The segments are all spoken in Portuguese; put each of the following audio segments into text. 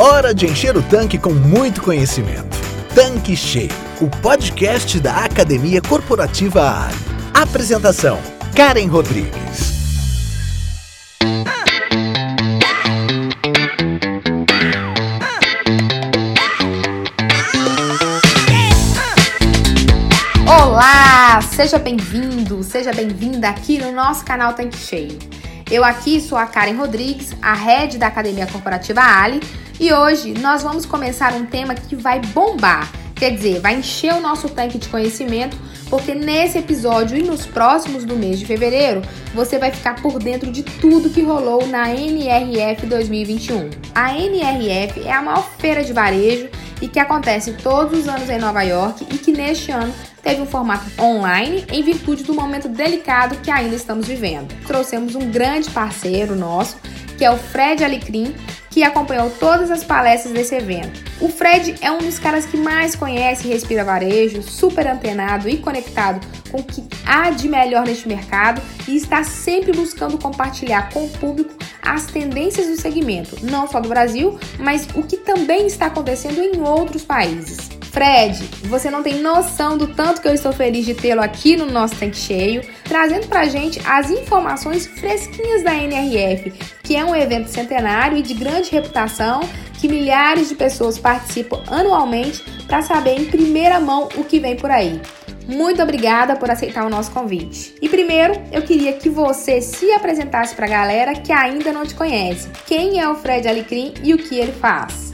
Hora de encher o tanque com muito conhecimento. Tanque Cheio, o podcast da Academia Corporativa ARI. Apresentação: Karen Rodrigues. Olá, seja bem-vindo, seja bem-vinda aqui no nosso canal Tanque Cheio. Eu aqui sou a Karen Rodrigues, a head da Academia Corporativa Ali, e hoje nós vamos começar um tema que vai bombar, quer dizer, vai encher o nosso tanque de conhecimento, porque nesse episódio e nos próximos do mês de fevereiro, você vai ficar por dentro de tudo que rolou na NRF 2021. A NRF é a maior feira de varejo e que acontece todos os anos em Nova York e que neste ano teve um formato online em virtude do momento delicado que ainda estamos vivendo. Trouxemos um grande parceiro nosso, que é o Fred Alecrim, que acompanhou todas as palestras desse evento. O Fred é um dos caras que mais conhece e respira varejo, super antenado e conectado com o que há de melhor neste mercado e está sempre buscando compartilhar com o público as tendências do segmento, não só do Brasil, mas o que também está acontecendo em outros países. Fred, você não tem noção do tanto que eu estou feliz de tê-lo aqui no nosso tanque cheio, trazendo pra gente as informações fresquinhas da NRF, que é um evento centenário e de grande reputação que milhares de pessoas participam anualmente para saber em primeira mão o que vem por aí. Muito obrigada por aceitar o nosso convite. E primeiro, eu queria que você se apresentasse para a galera que ainda não te conhece. Quem é o Fred Alecrim e o que ele faz?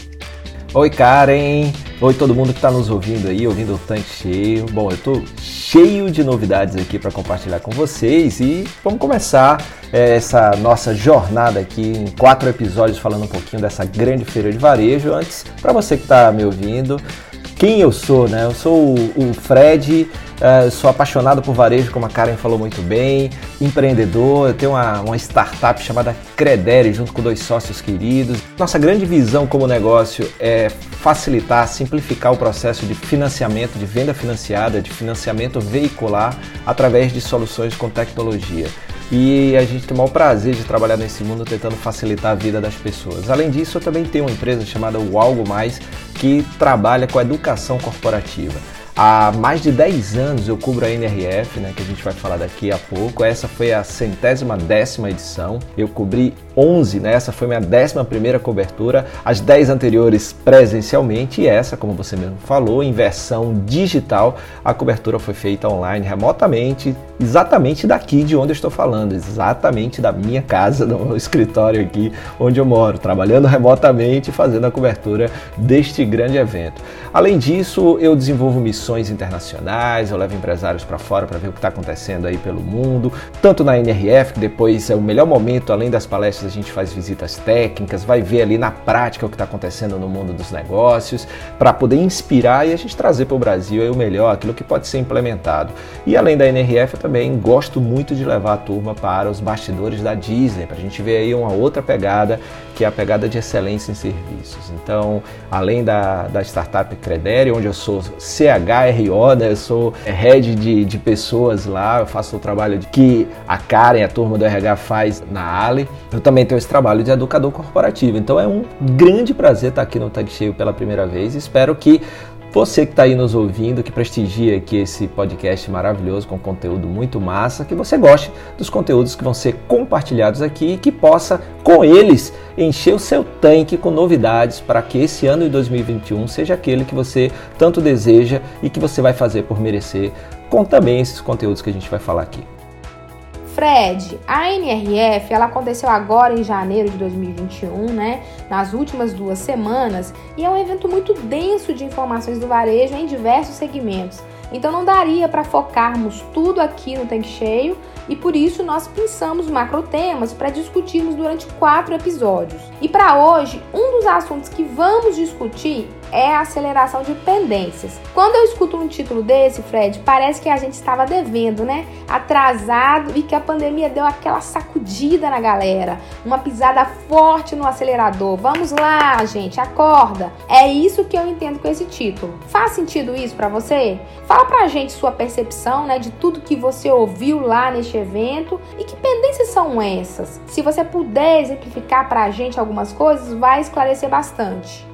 Oi, Karen. Oi, todo mundo que está nos ouvindo aí, ouvindo o tanque cheio. Bom, eu estou cheio de novidades aqui para compartilhar com vocês e vamos começar é, essa nossa jornada aqui em quatro episódios falando um pouquinho dessa grande feira de varejo. Antes, para você que está me ouvindo, quem eu sou, né? Eu sou o, Fred, uh, sou apaixonado por varejo, como a Karen falou muito bem, empreendedor, eu tenho uma, uma startup chamada Credere, junto com dois sócios queridos. Nossa grande visão como negócio é facilitar, simplificar o processo de financiamento, de venda financiada, de financiamento veicular através de soluções com tecnologia e a gente tem o maior prazer de trabalhar nesse mundo tentando facilitar a vida das pessoas. Além disso, eu também tenho uma empresa chamada O Algo Mais que trabalha com a educação corporativa. Há mais de 10 anos eu cubro a NRF, né, que a gente vai falar daqui a pouco. Essa foi a centésima décima edição. Eu cobri 11, né? Essa foi minha décima primeira cobertura. As 10 anteriores presencialmente e essa, como você mesmo falou, em versão digital. A cobertura foi feita online, remotamente, exatamente daqui de onde eu estou falando, exatamente da minha casa, do meu escritório aqui onde eu moro, trabalhando remotamente, fazendo a cobertura deste grande evento. Além disso, eu desenvolvo missões internacionais, eu levo empresários para fora para ver o que está acontecendo aí pelo mundo, tanto na NRF, que depois é o melhor momento, além das palestras, a gente faz visitas técnicas, vai ver ali na prática o que está acontecendo no mundo dos negócios, para poder inspirar e a gente trazer para o Brasil o melhor, aquilo que pode ser implementado. E além da NRF, eu também gosto muito de levar a turma para os bastidores da Disney, para a gente ver aí uma outra pegada, que é a pegada de excelência em serviços. Então, além da, da startup Credere, onde eu sou CHRO, né? Eu sou head de, de pessoas lá, eu faço o trabalho que a Karen, a turma do RH faz na Ali. Eu também tenho esse trabalho de educador corporativo. Então é um grande prazer estar aqui no Tag Cheio pela primeira vez. Espero que você que está aí nos ouvindo, que prestigia aqui esse podcast maravilhoso com conteúdo muito massa, que você goste dos conteúdos que vão ser compartilhados aqui e que possa, com eles, encher o seu tanque com novidades para que esse ano de 2021 seja aquele que você tanto deseja e que você vai fazer por merecer, com também esses conteúdos que a gente vai falar aqui. Fred, a NRF ela aconteceu agora em janeiro de 2021, né? Nas últimas duas semanas, e é um evento muito denso de informações do varejo em diversos segmentos. Então não daria para focarmos tudo aqui no tanque cheio e por isso nós pensamos macro temas para discutirmos durante quatro episódios. E para hoje, um dos assuntos que vamos discutir é a aceleração de pendências. Quando eu escuto um título desse, Fred, parece que a gente estava devendo, né? Atrasado e que a pandemia deu aquela sacudida na galera, uma pisada forte no acelerador. Vamos lá, gente, acorda. É isso que eu entendo com esse título. Faz sentido isso para você? Fala pra gente sua percepção, né, de tudo que você ouviu lá neste evento e que pendências são essas. Se você puder exemplificar pra gente algumas coisas, vai esclarecer bastante.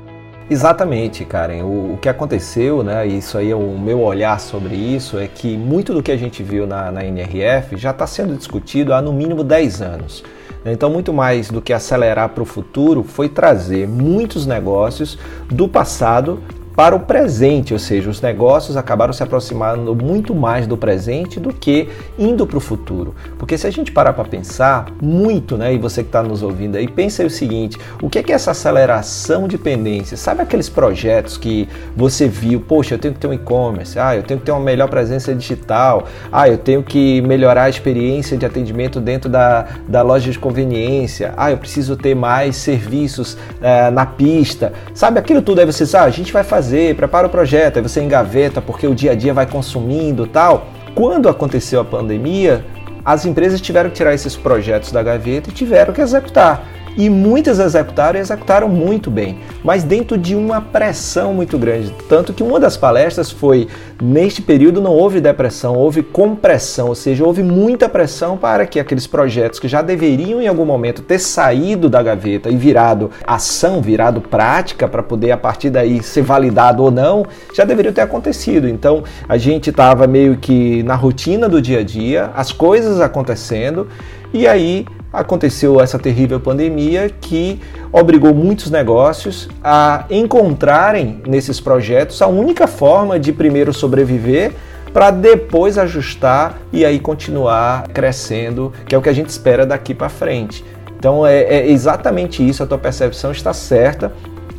Exatamente, Karen. O, o, que aconteceu, né? Isso aí é o meu olhar sobre isso, é que muito do que a gente viu na, na NRF já está sendo discutido há no mínimo 10 anos. Então, muito mais do que acelerar para o futuro, foi trazer muitos negócios do passado para o presente, ou seja, os negócios acabaram se aproximando muito mais do presente do que indo para o futuro. Porque se a gente parar para pensar muito, né, e você que está nos ouvindo aí, pensa aí o seguinte: o que é, que é essa aceleração de pendência? Sabe aqueles projetos que você viu, poxa, eu tenho que ter um e-commerce, ah, eu tenho que ter uma melhor presença digital, ah, eu tenho que melhorar a experiência de atendimento dentro da, da loja de conveniência, ah, eu preciso ter mais serviços eh, na pista. Sabe aquilo tudo aí você sabe, ah, a gente vai fazer fazer, prepara o projeto, aí você engaveta porque o dia a dia vai consumindo tal. Quando aconteceu a pandemia, as empresas tiveram que tirar esses projetos da gaveta e tiveram que executar e muitas executaram e executaram muito bem, mas dentro de uma pressão muito grande. Tanto que uma das palestras foi: neste período não houve depressão, houve compressão, ou seja, houve muita pressão para que aqueles projetos que já deveriam em algum momento ter saído da gaveta e virado ação, virado prática, para poder a partir daí ser validado ou não, já deveriam ter acontecido. Então a gente estava meio que na rotina do dia a dia, as coisas acontecendo, e aí aconteceu essa terrível pandemia que obrigou muitos negócios a encontrarem nesses projetos a única forma de primeiro sobreviver para depois ajustar e aí continuar crescendo, que é o que a gente espera daqui para frente. Então é, é, exatamente isso, a tua percepção está certa.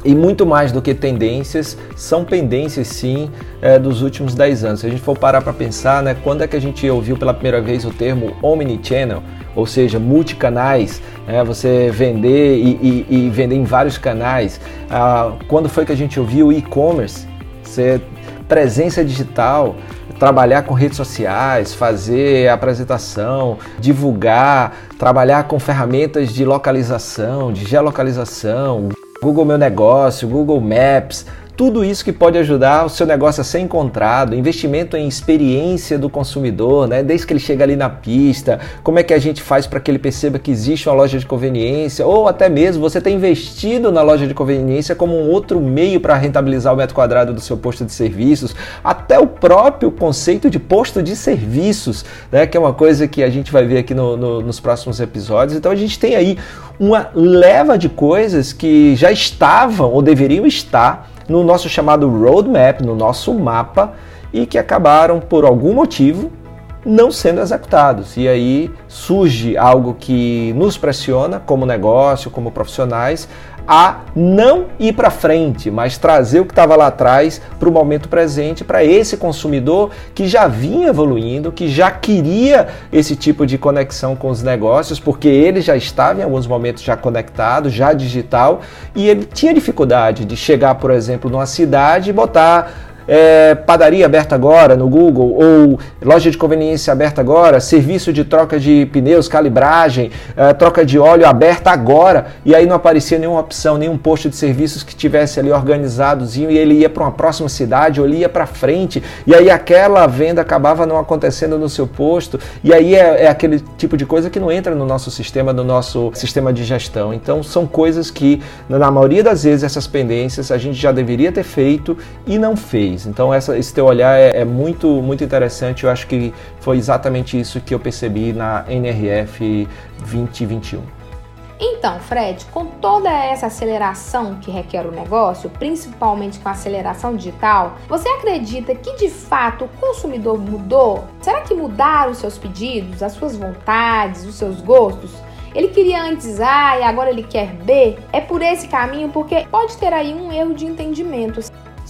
E muito mais do que tendências, são pendências sim é, dos últimos 10 anos. Se a gente for parar para pensar, né, quando é que a gente ouviu pela primeira vez o termo Omnichannel? ou seja, multicanais, né? você vender e, e, e, vender em vários canais. Ah, quando foi que a gente ouviu e-commerce? Presença digital, trabalhar com redes sociais, fazer apresentação, divulgar, trabalhar com ferramentas de localização, de geolocalização, Google Meu Negócio, Google Maps, tudo isso que pode ajudar o seu negócio a ser encontrado, investimento em experiência do consumidor, né? Desde que ele chega ali na pista, como é que a gente faz para que ele perceba que existe uma loja de conveniência, ou até mesmo você ter investido na loja de conveniência como um outro meio para rentabilizar o metro quadrado do seu posto de serviços, até o próprio conceito de posto de serviços, né? Que é uma coisa que a gente vai ver aqui no, no, nos próximos episódios. Então a gente tem aí uma leva de coisas que já estavam ou deveriam estar no nosso chamado roadmap, no nosso mapa, e que acabaram por algum motivo não sendo executados. E aí surge algo que nos pressiona como negócio, como profissionais, a não ir para frente, mas trazer o que estava lá atrás para o momento presente, para esse consumidor que já vinha evoluindo, que já queria esse tipo de conexão com os negócios, porque ele já estava em alguns momentos já conectado, já digital, e ele tinha dificuldade de chegar, por exemplo, numa cidade e botar é, padaria aberta agora no Google, ou loja de conveniência aberta agora, serviço de troca de pneus, calibragem, é, troca de óleo aberta agora, e aí não aparecia nenhuma opção, nenhum posto de serviços que tivesse ali organizadozinho e ele ia para uma próxima cidade ou ele ia para frente, e aí aquela venda acabava não acontecendo no seu posto, e aí é, é aquele tipo de coisa que não entra no nosso sistema, no nosso sistema de gestão. Então são coisas que, na maioria das vezes, essas pendências a gente já deveria ter feito e não fez. Então essa, esse teu olhar é, é, muito, muito interessante. Eu acho que foi exatamente isso que eu percebi na NRF 2021. Então, Fred, com toda essa aceleração que requer o negócio, principalmente com a aceleração digital, você acredita que de fato o consumidor mudou? Será que mudaram os seus pedidos, as suas vontades, os seus gostos? Ele queria antes A e agora ele quer B? É por esse caminho porque pode ter aí um erro de entendimento.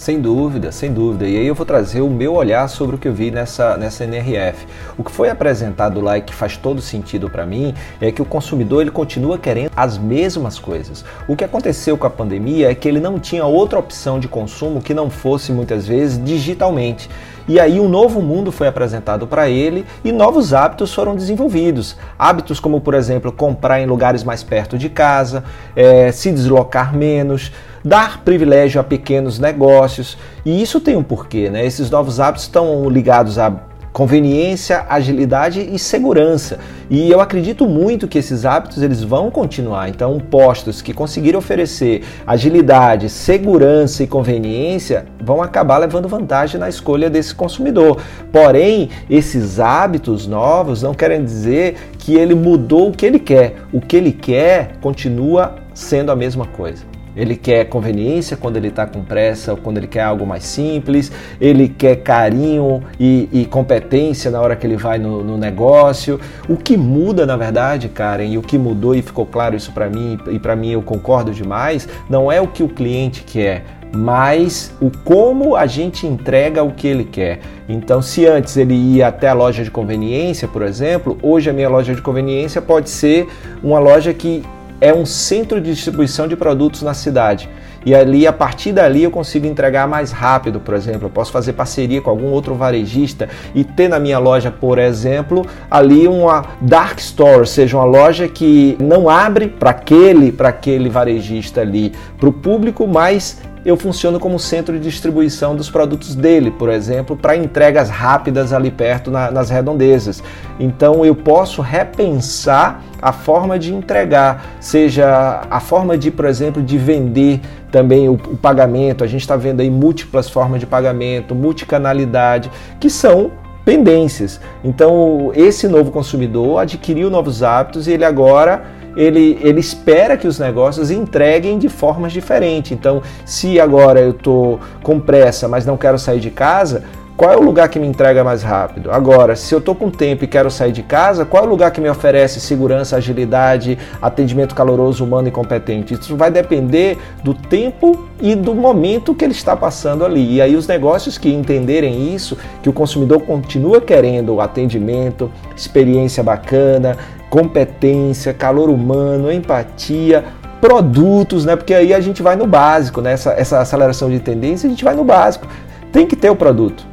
Sem dúvida, sem dúvida. E aí eu vou trazer o meu olhar sobre o que eu vi nessa, nessa NRF. O que foi apresentado lá e que faz todo sentido para mim é que o consumidor ele continua querendo as mesmas coisas. O que aconteceu com a pandemia é que ele não tinha outra opção de consumo que não fosse muitas vezes digitalmente. E aí um novo mundo foi apresentado para ele e novos hábitos foram desenvolvidos. Hábitos como, por exemplo, comprar em lugares mais perto de casa, é, se deslocar menos, dar privilégio a pequenos negócios. E isso tem um porquê, né? Esses novos hábitos estão ligados a conveniência, agilidade e segurança. E eu acredito muito que esses hábitos eles vão continuar. Então, postos que conseguirem oferecer agilidade, segurança e conveniência vão acabar levando vantagem na escolha desse consumidor. Porém, esses hábitos novos não querem dizer que ele mudou o que ele quer. O que ele quer continua sendo a mesma coisa. Ele quer conveniência quando ele está com pressa, ou quando ele quer algo mais simples, ele quer carinho e, e competência na hora que ele vai no, no, negócio. O que muda, na verdade, Karen, e o que mudou e ficou claro isso para mim, e para mim eu concordo demais, não é o que o cliente quer, mas o como a gente entrega o que ele quer. Então, se antes ele ia até a loja de conveniência, por exemplo, hoje a minha loja de conveniência pode ser uma loja que é um centro de distribuição de produtos na cidade. E ali, a partir dali, eu consigo entregar mais rápido, por exemplo. Eu posso fazer parceria com algum outro varejista e ter na minha loja, por exemplo, ali uma dark store, ou seja, uma loja que não abre para aquele, para aquele varejista ali, para o público, mas eu funciono como centro de distribuição dos produtos dele, por exemplo, para entregas rápidas ali perto na, nas redondezas. Então eu posso repensar a forma de entregar, seja a forma de, por exemplo, de vender também o, o pagamento. A gente está vendo aí múltiplas formas de pagamento, multicanalidade, que são pendências. Então esse novo consumidor adquiriu novos hábitos e ele agora ele, ele espera que os negócios entreguem de formas diferentes. Então, se agora eu estou com pressa, mas não quero sair de casa, qual é o lugar que me entrega mais rápido? Agora, se eu estou com tempo e quero sair de casa, qual é o lugar que me oferece segurança, agilidade, atendimento caloroso, humano e competente? Isso vai depender do tempo e do momento que ele está passando ali. E aí os negócios que entenderem isso, que o consumidor continua querendo atendimento, experiência bacana, competência, calor humano, empatia, produtos, né? Porque aí a gente vai no básico, né? Essa, essa aceleração de tendência, a gente vai no básico. Tem que ter o produto.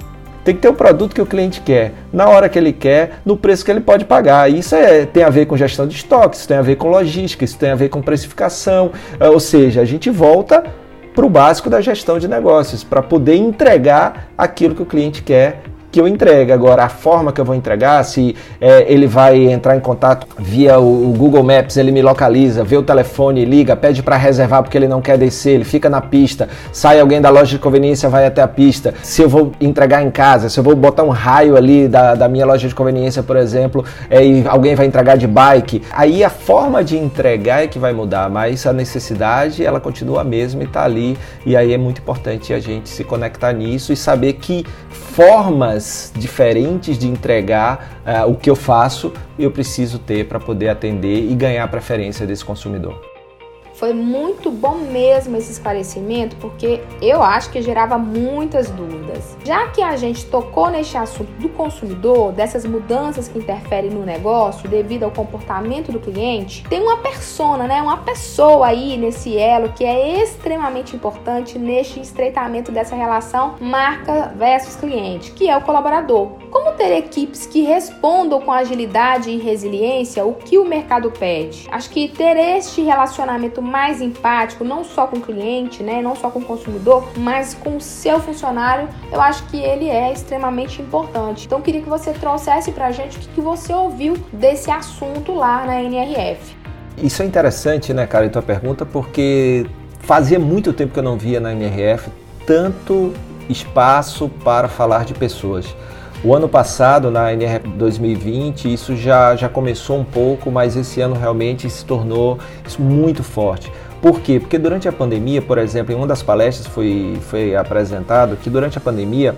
Tem que ter o produto que o cliente quer, na hora que ele quer, no preço que ele pode pagar. Isso é, tem a ver com gestão de estoques, tem a ver com logística, isso tem a ver com precificação. É, ou seja, a gente volta para o básico da gestão de negócios, para poder entregar aquilo que o cliente quer que eu entregue. Agora, a forma que eu vou entregar, se é, ele vai entrar em contato via o, o, Google Maps, ele me localiza, vê o telefone, liga, pede para reservar porque ele não quer descer, ele fica na pista, sai alguém da loja de conveniência, vai até a pista. Se eu vou entregar em casa, se eu vou botar um raio ali da, da minha loja de conveniência, por exemplo, é, e alguém vai entregar de bike, aí a forma de entregar é que vai mudar, mas a necessidade ela continua a mesma e está ali. E aí é muito importante a gente se conectar nisso e saber que formas diferentes de entregar uh, o que eu faço eu preciso ter para poder atender e ganhar a preferência desse consumidor. Foi muito bom mesmo esse esclarecimento, porque eu acho que gerava muitas dúvidas. Já que a gente tocou neste assunto do consumidor, dessas mudanças que interferem no negócio devido ao comportamento do cliente, tem uma persona, né, uma pessoa aí nesse elo que é extremamente importante neste estreitamento dessa relação marca versus cliente, que é o colaborador. Como ter equipes que respondam com agilidade e resiliência o que o mercado pede? Acho que ter este relacionamento mais empático, não só com o cliente, né, não só com o consumidor, mas com o seu funcionário, eu acho que ele é extremamente importante. Então, queria que você trouxesse pra gente o que você ouviu desse assunto lá na NRF. Isso é interessante, né, cara, a tua pergunta, porque fazia muito tempo que eu não via na NRF tanto espaço para falar de pessoas. O ano passado, na NR 2020, isso já, já começou um pouco, mas esse ano realmente se tornou muito forte. Por quê? Porque durante a pandemia, por exemplo, em uma das palestras foi, foi apresentado que durante a pandemia,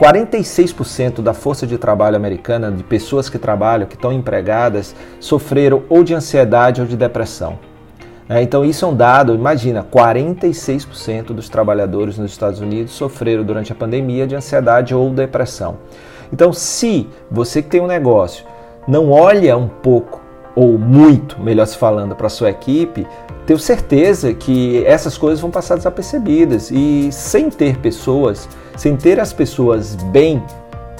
46% da força de trabalho americana, de pessoas que trabalham, que estão empregadas, sofreram ou de ansiedade ou de depressão. É, então isso é um dado, imagina, 46% dos trabalhadores nos Estados Unidos sofreram durante a pandemia de ansiedade ou depressão. Então se você que tem um negócio não olha um pouco ou muito, melhor se falando, para sua equipe, tenho certeza que essas coisas vão passar desapercebidas e sem ter pessoas, sem ter as pessoas bem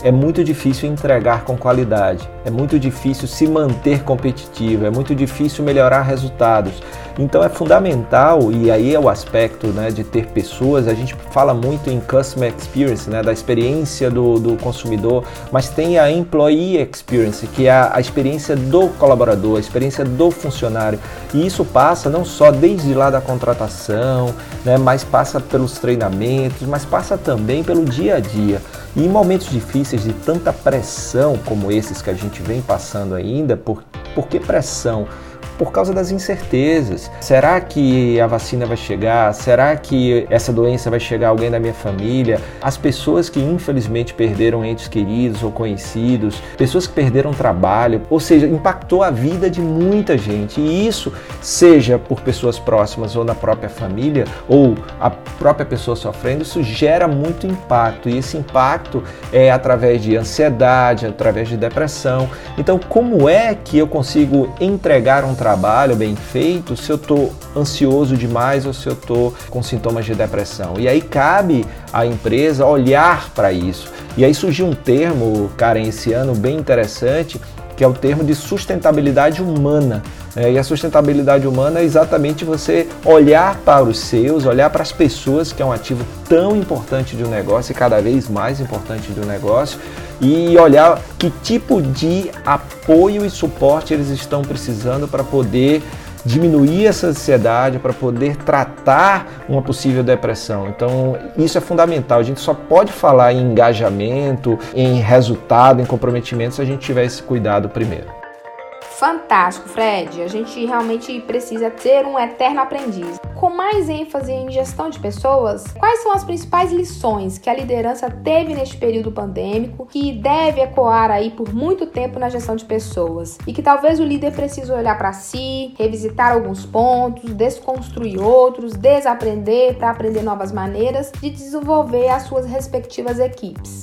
é muito difícil entregar com qualidade, é muito difícil se manter competitivo, é muito difícil melhorar resultados. Então é fundamental, e aí é o aspecto né, de ter pessoas, a gente fala muito em Customer Experience, né, da experiência do, do consumidor, mas tem a Employee Experience, que é a, a experiência do colaborador, a experiência do funcionário. E isso passa não só desde lá da contratação, né, mas passa pelos treinamentos, mas passa também pelo dia a dia. E em momentos difíceis de tanta pressão como esses que a gente vem passando ainda, por, por que pressão? Por causa das incertezas. Será que a vacina vai chegar? Será que essa doença vai chegar a alguém da minha família? As pessoas que infelizmente perderam entes queridos ou conhecidos, pessoas que perderam trabalho, ou seja, impactou a vida de muita gente. E isso, seja por pessoas próximas ou na própria família, ou a própria pessoa sofrendo, isso gera muito impacto. E esse impacto é através de ansiedade, através de depressão. Então, como é que eu consigo entregar um trabalho trabalho bem feito se eu estou ansioso demais ou se eu estou com sintomas de depressão. E aí cabe à empresa olhar para isso. E aí surgiu um termo, Karen, esse ano bem interessante, que é o termo de sustentabilidade humana. É, e a sustentabilidade humana é exatamente você olhar para os seus, olhar para as pessoas, que é um ativo tão importante de um negócio e cada vez mais importante de um negócio, e olhar que tipo de apoio e suporte eles estão precisando para poder diminuir essa ansiedade, para poder tratar uma possível depressão. Então, isso é fundamental. A gente só pode falar em engajamento, em resultado, em comprometimento se a gente tiver esse cuidado primeiro. Fantástico, Fred. A gente realmente precisa ser um eterno aprendiz. Com mais ênfase em gestão de pessoas, quais são as principais lições que a liderança teve neste período pandêmico que deve ecoar aí por muito tempo na gestão de pessoas e que talvez o líder precise olhar para si, revisitar alguns pontos, desconstruir outros, desaprender para aprender novas maneiras de desenvolver as suas respectivas equipes?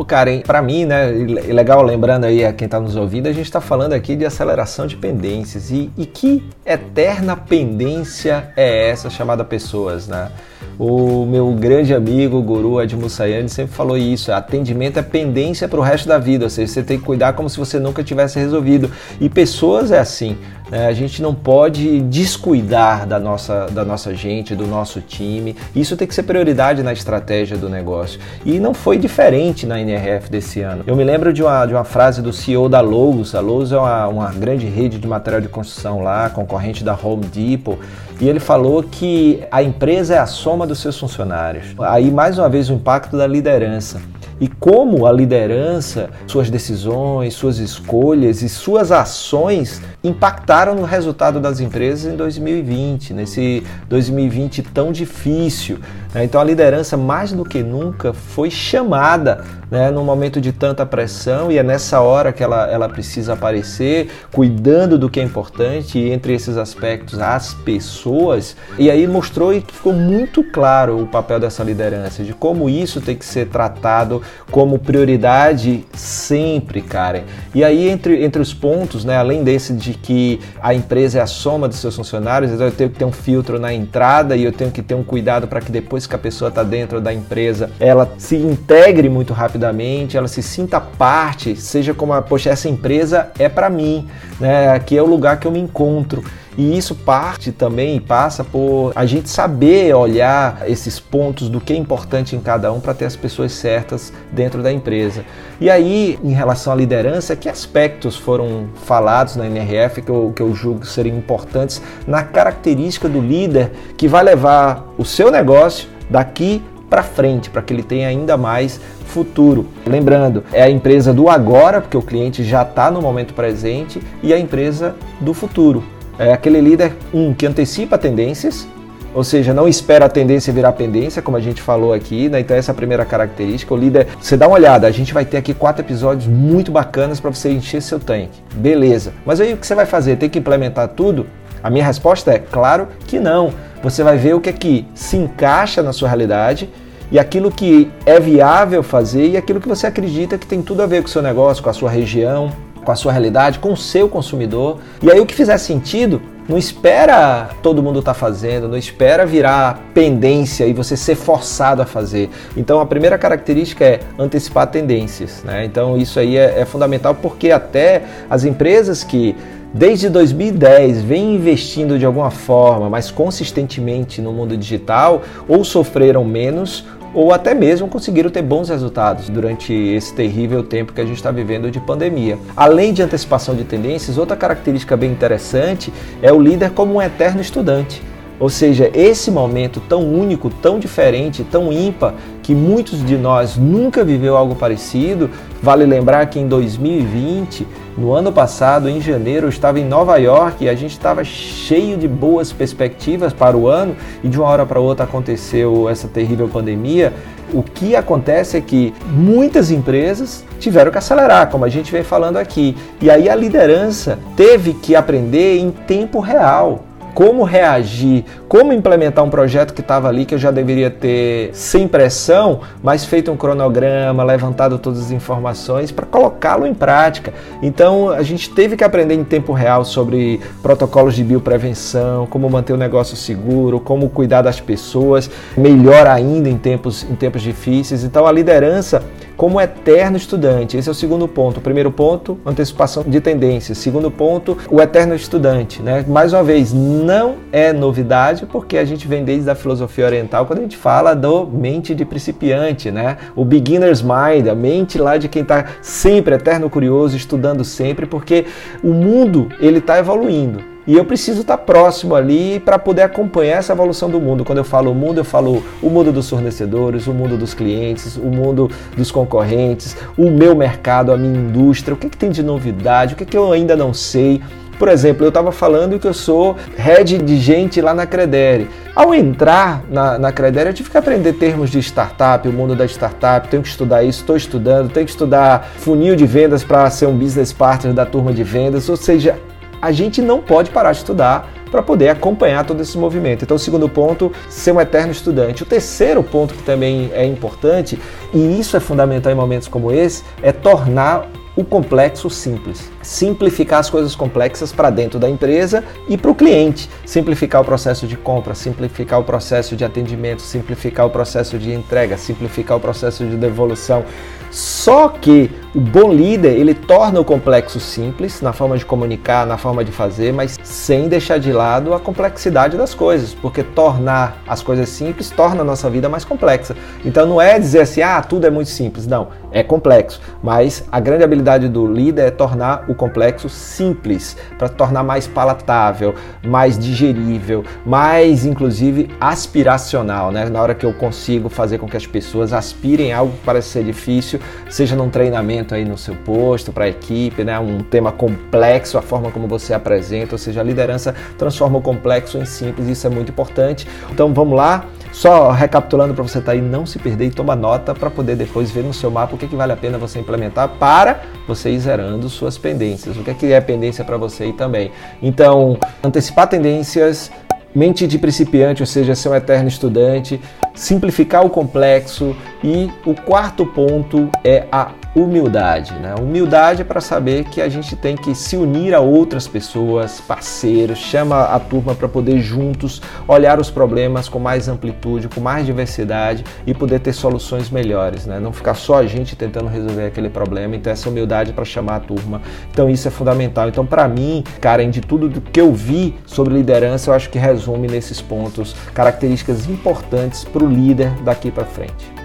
O Karen, para mim, né, e legal lembrando aí a quem está nos ouvindo, a gente está falando aqui de aceleração de pendências e, e que eterna pendência é essa chamada pessoas, né? O meu grande amigo, guru Edmo Sayane, sempre falou isso: atendimento é pendência para o resto da vida, ou seja, você tem que cuidar como se você nunca tivesse resolvido. E pessoas é assim. Né? A gente não pode descuidar da nossa, da nossa gente, do nosso time. Isso tem que ser prioridade na estratégia do negócio. E não foi diferente na NRF desse ano. Eu me lembro de uma, de uma frase do CEO da Lowe's. A Lowe's é uma, uma grande rede de material de construção lá, concorrente da Home Depot. E ele falou que a empresa é a soma dos seus funcionários. Aí, mais uma vez, o impacto da liderança e como a liderança, suas decisões, suas escolhas e suas ações impactaram no resultado das empresas em 2020, nesse 2020 tão difícil. Né? Então a liderança, mais do que nunca, foi chamada né, num momento de tanta pressão e é nessa hora que ela, ela precisa aparecer, cuidando do que é importante e entre esses aspectos as pessoas. E aí mostrou e ficou muito claro o papel dessa liderança, de como isso tem que ser tratado como prioridade sempre, Karen. E aí, entre, entre os pontos, né, além desse de que a empresa é a soma dos seus funcionários, então eu tenho que ter um filtro na entrada e eu tenho que ter um cuidado para que depois que a pessoa está dentro da empresa, ela se integre muito rapidamente, ela se sinta parte, seja como, a, poxa, essa empresa é para mim, né? aqui é o lugar que eu me encontro. E isso parte também e passa por a gente saber olhar esses pontos do que é importante em cada um para ter as pessoas certas dentro da empresa. E aí, em relação à liderança, que aspectos foram falados na NRF que eu, que eu julgo seriam importantes na característica do líder que vai levar o seu negócio daqui para frente, para que ele tenha ainda mais futuro. Lembrando, é a empresa do agora, porque o cliente já está no momento presente, e a empresa do futuro é aquele líder, um, que antecipa tendências, ou seja, não espera a tendência virar pendência, como a gente falou aqui, né? Então essa é a primeira característica. O líder, você dá uma olhada, a gente vai ter aqui quatro episódios muito bacanas para você encher seu tanque. Beleza. Mas aí o que você vai fazer? Tem que implementar tudo? A minha resposta é claro que não. Você vai ver o que é que se encaixa na sua realidade e aquilo que é viável fazer e aquilo que você acredita que tem tudo a ver com o seu negócio, com a sua região, com a sua realidade, com o seu consumidor. E aí o que fizer sentido, não espera todo mundo estar tá fazendo, não espera virar pendência e você ser forçado a fazer. Então a primeira característica é antecipar tendências. Né? Então isso aí é, é fundamental porque até as empresas que desde 2010 vêm investindo de alguma forma, mais consistentemente no mundo digital, ou sofreram menos ou até mesmo conseguiram ter bons resultados durante esse terrível tempo que a gente está vivendo de pandemia. Além de antecipação de tendências, outra característica bem interessante é o líder como um eterno estudante. Ou seja, esse momento tão único, tão diferente, tão ímpar, que muitos de nós nunca viveu algo parecido. Vale lembrar que em 2020, no ano passado, em janeiro, eu estava em Nova York e a gente estava cheio de boas perspectivas para o ano e de uma hora para outra aconteceu essa terrível pandemia. O que acontece é que muitas empresas tiveram que acelerar, como a gente vem falando aqui. E aí a liderança teve que aprender em tempo real como reagir, como implementar um projeto que estava ali que eu já deveria ter sem pressão, mas feito um cronograma, levantado todas as informações para colocá-lo em prática. Então a gente teve que aprender em tempo real sobre protocolos de bioprevenção, como manter o negócio seguro, como cuidar das pessoas, melhor ainda em tempos, em tempos difíceis. Então a liderança como eterno estudante. Esse é o segundo ponto. O primeiro ponto, antecipação de tendências. Segundo ponto, o eterno estudante. Né? Mais uma vez, não é novidade, porque a gente vem desde a filosofia oriental quando a gente fala do mente de principiante, né? o beginner's mind, a mente lá de quem está sempre eterno curioso, estudando sempre, porque o mundo ele está evoluindo. E eu preciso estar próximo ali para poder acompanhar essa evolução do mundo. Quando eu falo o mundo, eu falo o mundo dos fornecedores, o mundo dos clientes, o mundo dos concorrentes, o meu mercado, a minha indústria, o que, que tem de novidade, o que, que eu ainda não sei. Por exemplo, eu estava falando que eu sou head de gente lá na Credere. Ao entrar na, na Credere, eu tive que aprender termos de startup, o mundo da startup, tenho que estudar isso, estou estudando, tenho que estudar funil de vendas para ser um business partner da turma de vendas, ou seja, a gente não pode parar de estudar para poder acompanhar todo esse movimento. Então, o segundo ponto, ser um eterno estudante. O terceiro ponto que também é importante, e isso é fundamental em momentos como esse, é tornar o complexo simples. Simplificar as coisas complexas para dentro da empresa e para o cliente. Simplificar o processo de compra, simplificar o processo de atendimento, simplificar o processo de entrega, simplificar o processo de devolução. Só que o bom líder, ele torna o complexo simples na forma de comunicar, na forma de fazer, mas sem deixar de lado a complexidade das coisas, porque tornar as coisas simples torna a nossa vida mais complexa. Então não é dizer assim, ah, tudo é muito simples. Não, é complexo, mas a grande habilidade do líder é tornar o complexo simples, para tornar mais palatável, mais digerível, mais inclusive aspiracional, né? Na hora que eu consigo fazer com que as pessoas aspirem algo que parece ser difícil, seja num treinamento aí no seu posto, para a equipe, né? um tema complexo, a forma como você apresenta, ou seja, a liderança transforma o complexo em simples, isso é muito importante. Então vamos lá, só recapitulando para você estar tá aí, não se perder e toma nota para poder depois ver no seu mapa o que, que vale a pena você implementar para você ir zerando suas pendências. O que é, que é pendência para você aí também. Então, antecipar tendências, mente de principiante, ou seja, ser um eterno estudante, simplificar o complexo e o quarto ponto é a humildade. Né? Humildade é para saber que a gente tem que se unir a outras pessoas, parceiros, chama a turma para poder juntos olhar os problemas com mais amplitude, com mais diversidade e poder ter soluções melhores. Né? Não ficar só a gente tentando resolver aquele problema. Então, essa humildade para chamar a turma. Então, isso é fundamental. Então, para mim, Karen, de tudo do que eu vi sobre liderança, eu acho que resume nesses pontos características importantes para o líder daqui para frente.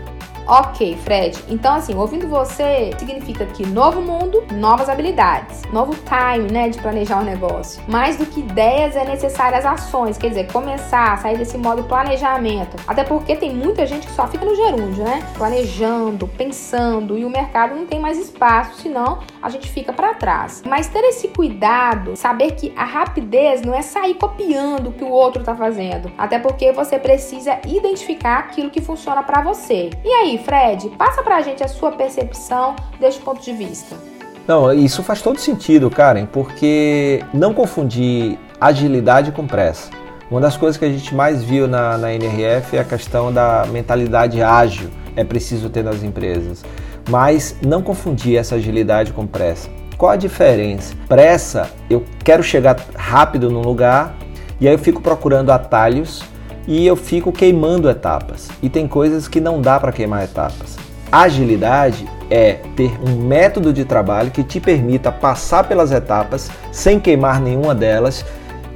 Ok, Fred. Então, assim, ouvindo você, significa que novo mundo, novas habilidades, novo time, né, de planejar um negócio. Mais do que ideias, é necessárias ações. Quer dizer, começar, sair desse modo planejamento. Até porque tem muita gente que só fica no gerúndio, né? Planejando, pensando, e o mercado não tem mais espaço, senão a gente fica para trás. Mas ter esse cuidado, saber que a rapidez não é sair copiando o que o outro tá fazendo. Até porque você precisa identificar aquilo que funciona para você. E aí, Fred, passa pra gente a sua percepção deste ponto de vista. Não, isso faz todo sentido, Karen, porque não confundir agilidade com pressa. Uma das coisas que a gente mais viu na, na NRF é a questão da mentalidade ágil, é preciso ter nas empresas. Mas não confundir essa agilidade com pressa. Qual a diferença? Pressa, eu quero chegar rápido num lugar e aí eu fico procurando atalhos e eu fico queimando etapas. E tem coisas que não dá para queimar etapas. Agilidade é ter um método de trabalho que te permita passar pelas etapas sem queimar nenhuma delas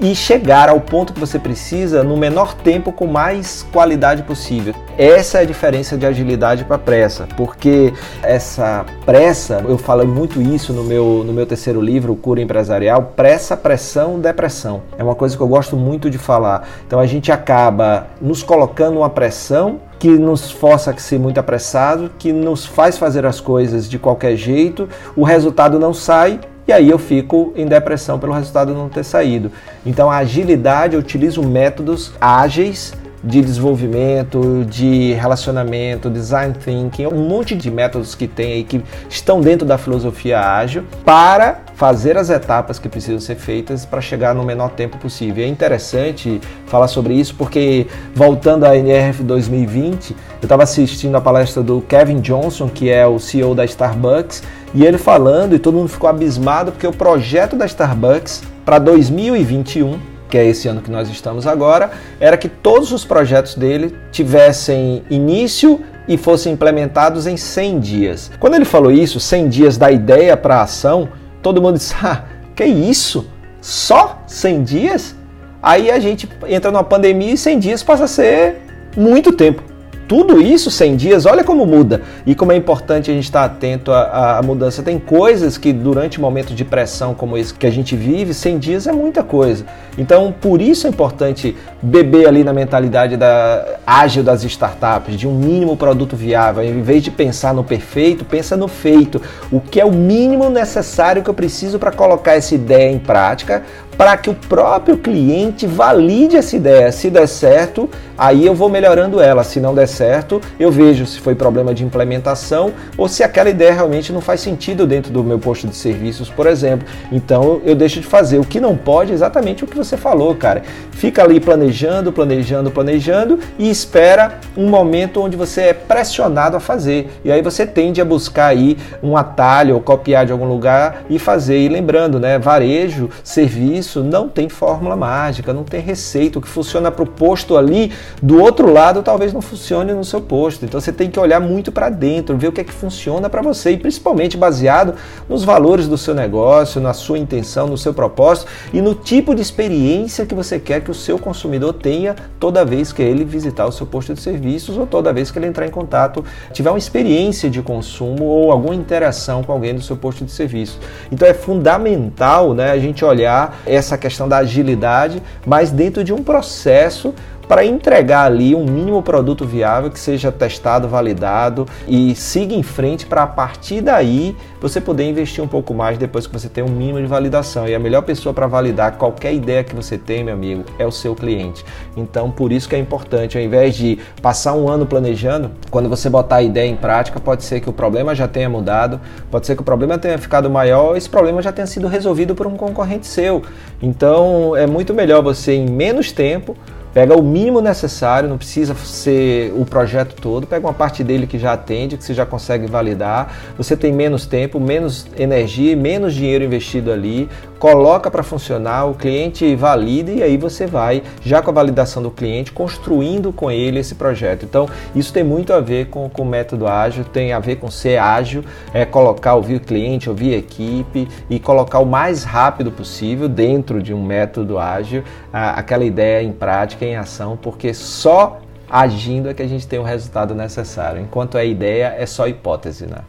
e chegar ao ponto que você precisa no menor tempo com mais qualidade possível. Essa é a diferença de agilidade para pressa, porque essa pressa, eu falo muito isso no meu, no meu terceiro livro, Cura Empresarial, pressa, pressão, depressão. É uma coisa que eu gosto muito de falar. Então a gente acaba nos colocando uma pressão que nos força a ser muito apressado, que nos faz fazer as coisas de qualquer jeito, o resultado não sai e aí eu fico em depressão pelo resultado não ter saído. Então a agilidade, eu utilizo métodos ágeis de desenvolvimento, de relacionamento, design thinking, um monte de métodos que tem aí que estão dentro da filosofia ágil para fazer as etapas que precisam ser feitas para chegar no menor tempo possível. É interessante falar sobre isso porque voltando à NRF 2020, eu estava assistindo a palestra do Kevin Johnson, que é o CEO da Starbucks, e ele falando e todo mundo ficou abismado porque o projeto da Starbucks para 2021 que é esse ano que nós estamos agora, era que todos os projetos dele tivessem início e fossem implementados em 100 dias. Quando ele falou isso, 100 dias da ideia para a ação, todo mundo disse: "Ah, que isso? Só 100 dias?" Aí a gente entra numa pandemia e 100 dias passa a ser muito tempo tudo isso 100 dias, olha como muda e como é importante a gente estar atento à, à mudança. Tem coisas que durante momentos de pressão como esse que a gente vive, 100 dias é muita coisa. Então, por isso é importante beber ali na mentalidade da ágil das startups, de um mínimo produto viável. Em vez de pensar no perfeito, pensa no feito. O que é o mínimo necessário que eu preciso para colocar essa ideia em prática, para que o próprio cliente valide essa ideia. Se der certo, aí eu vou melhorando ela. Se não der certo, eu vejo se foi problema de implementação ou se aquela ideia realmente não faz sentido dentro do meu posto de serviços, por exemplo. Então eu deixo de fazer. O que não pode é exatamente o que você falou, cara. Fica ali planejando, planejando, planejando e espera um momento onde você é pressionado a fazer. E aí você tende a buscar aí um atalho ou copiar de algum lugar e fazer. E lembrando, né, varejo, serviço isso não tem fórmula mágica, não tem receita. O que funciona para o posto ali, do outro lado, talvez não funcione no seu posto. Então você tem que olhar muito para dentro, ver o que é que funciona para você e principalmente baseado nos valores do seu negócio, na sua intenção, no seu propósito e no tipo de experiência que você quer que o seu consumidor tenha toda vez que ele visitar o seu posto de serviços ou toda vez que ele entrar em contato, tiver uma experiência de consumo ou alguma interação com alguém do seu posto de serviço. Então é fundamental, né, a gente olhar essa questão da agilidade, mas dentro de um processo para entregar ali um mínimo produto viável que seja testado, validado e siga em frente para a partir daí você poder investir um pouco mais depois que você tem um mínimo de validação. E a melhor pessoa para validar qualquer ideia que você tem, meu amigo, é o seu cliente. Então, por isso que é importante, ao invés de passar um ano planejando, quando você botar a ideia em prática, pode ser que o problema já tenha mudado, pode ser que o problema tenha ficado maior, esse problema já tenha sido resolvido por um concorrente seu. Então, é muito melhor você em menos tempo Pega o mínimo necessário, não precisa ser o projeto todo, pega uma parte dele que já atende, que você já consegue validar. Você tem menos tempo, menos energia, menos dinheiro investido ali, coloca para funcionar, o cliente valida e aí você vai, já com a validação do cliente, construindo com ele esse projeto. Então, isso tem muito a ver com, com o método ágil, tem a ver com ser ágil, é colocar, ouvir o cliente, ouvir a equipe e colocar o mais rápido possível dentro de um método ágil a, aquela ideia em prática, em ação, porque só agindo é que a gente tem o resultado necessário. Enquanto é ideia, é só hipótese, né?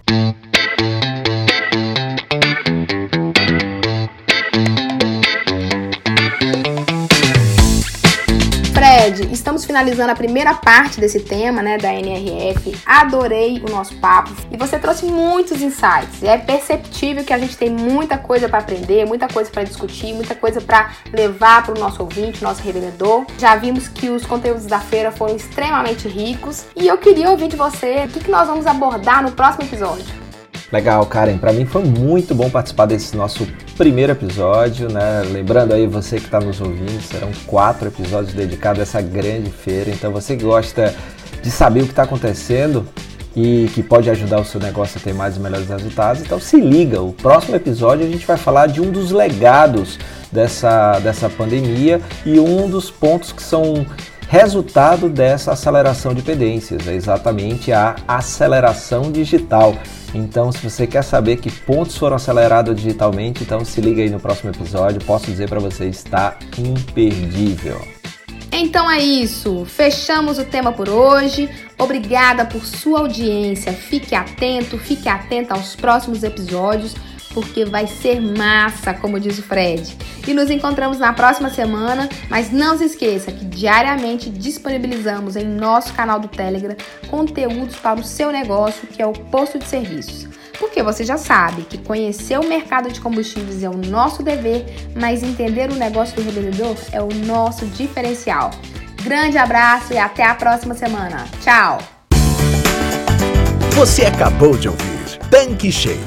Estamos finalizando a primeira parte desse tema, né, da NRF. Adorei o nosso papo e você trouxe muitos insights. É perceptível que a gente tem muita coisa para aprender, muita coisa para discutir, muita coisa para levar para o nosso ouvinte, nosso revendedor. Já vimos que os conteúdos da feira foram extremamente ricos e eu queria ouvir de você o que, que nós vamos abordar no próximo episódio. Legal, Karen. Para mim foi muito bom participar desse nosso primeiro episódio, né? Lembrando aí você que está nos ouvindo, serão quatro episódios dedicados a essa grande feira. Então você que gosta de saber o que está acontecendo e que pode ajudar o seu negócio a ter mais e melhores resultados, então se liga. O próximo episódio a gente vai falar de um dos legados dessa, dessa pandemia e um dos pontos que são resultado dessa aceleração de pendências, é exatamente a aceleração digital. Então, se você quer saber que pontos foram acelerados digitalmente, então se liga aí no próximo episódio. Posso dizer para você, está imperdível. Então é isso, fechamos o tema por hoje. Obrigada por sua audiência. Fique atento, fique atenta aos próximos episódios, porque vai ser massa, como diz o Fred. E nos encontramos na próxima semana, mas não se esqueça que diariamente disponibilizamos em nosso canal do Telegram conteúdos para o seu negócio, que é o posto de serviços. Porque você já sabe que conhecer o mercado de combustíveis é o nosso dever, mas entender o negócio do revendedor é o nosso diferencial. Grande abraço e até a próxima semana. Tchau! Você acabou de ouvir Tanque Cheio,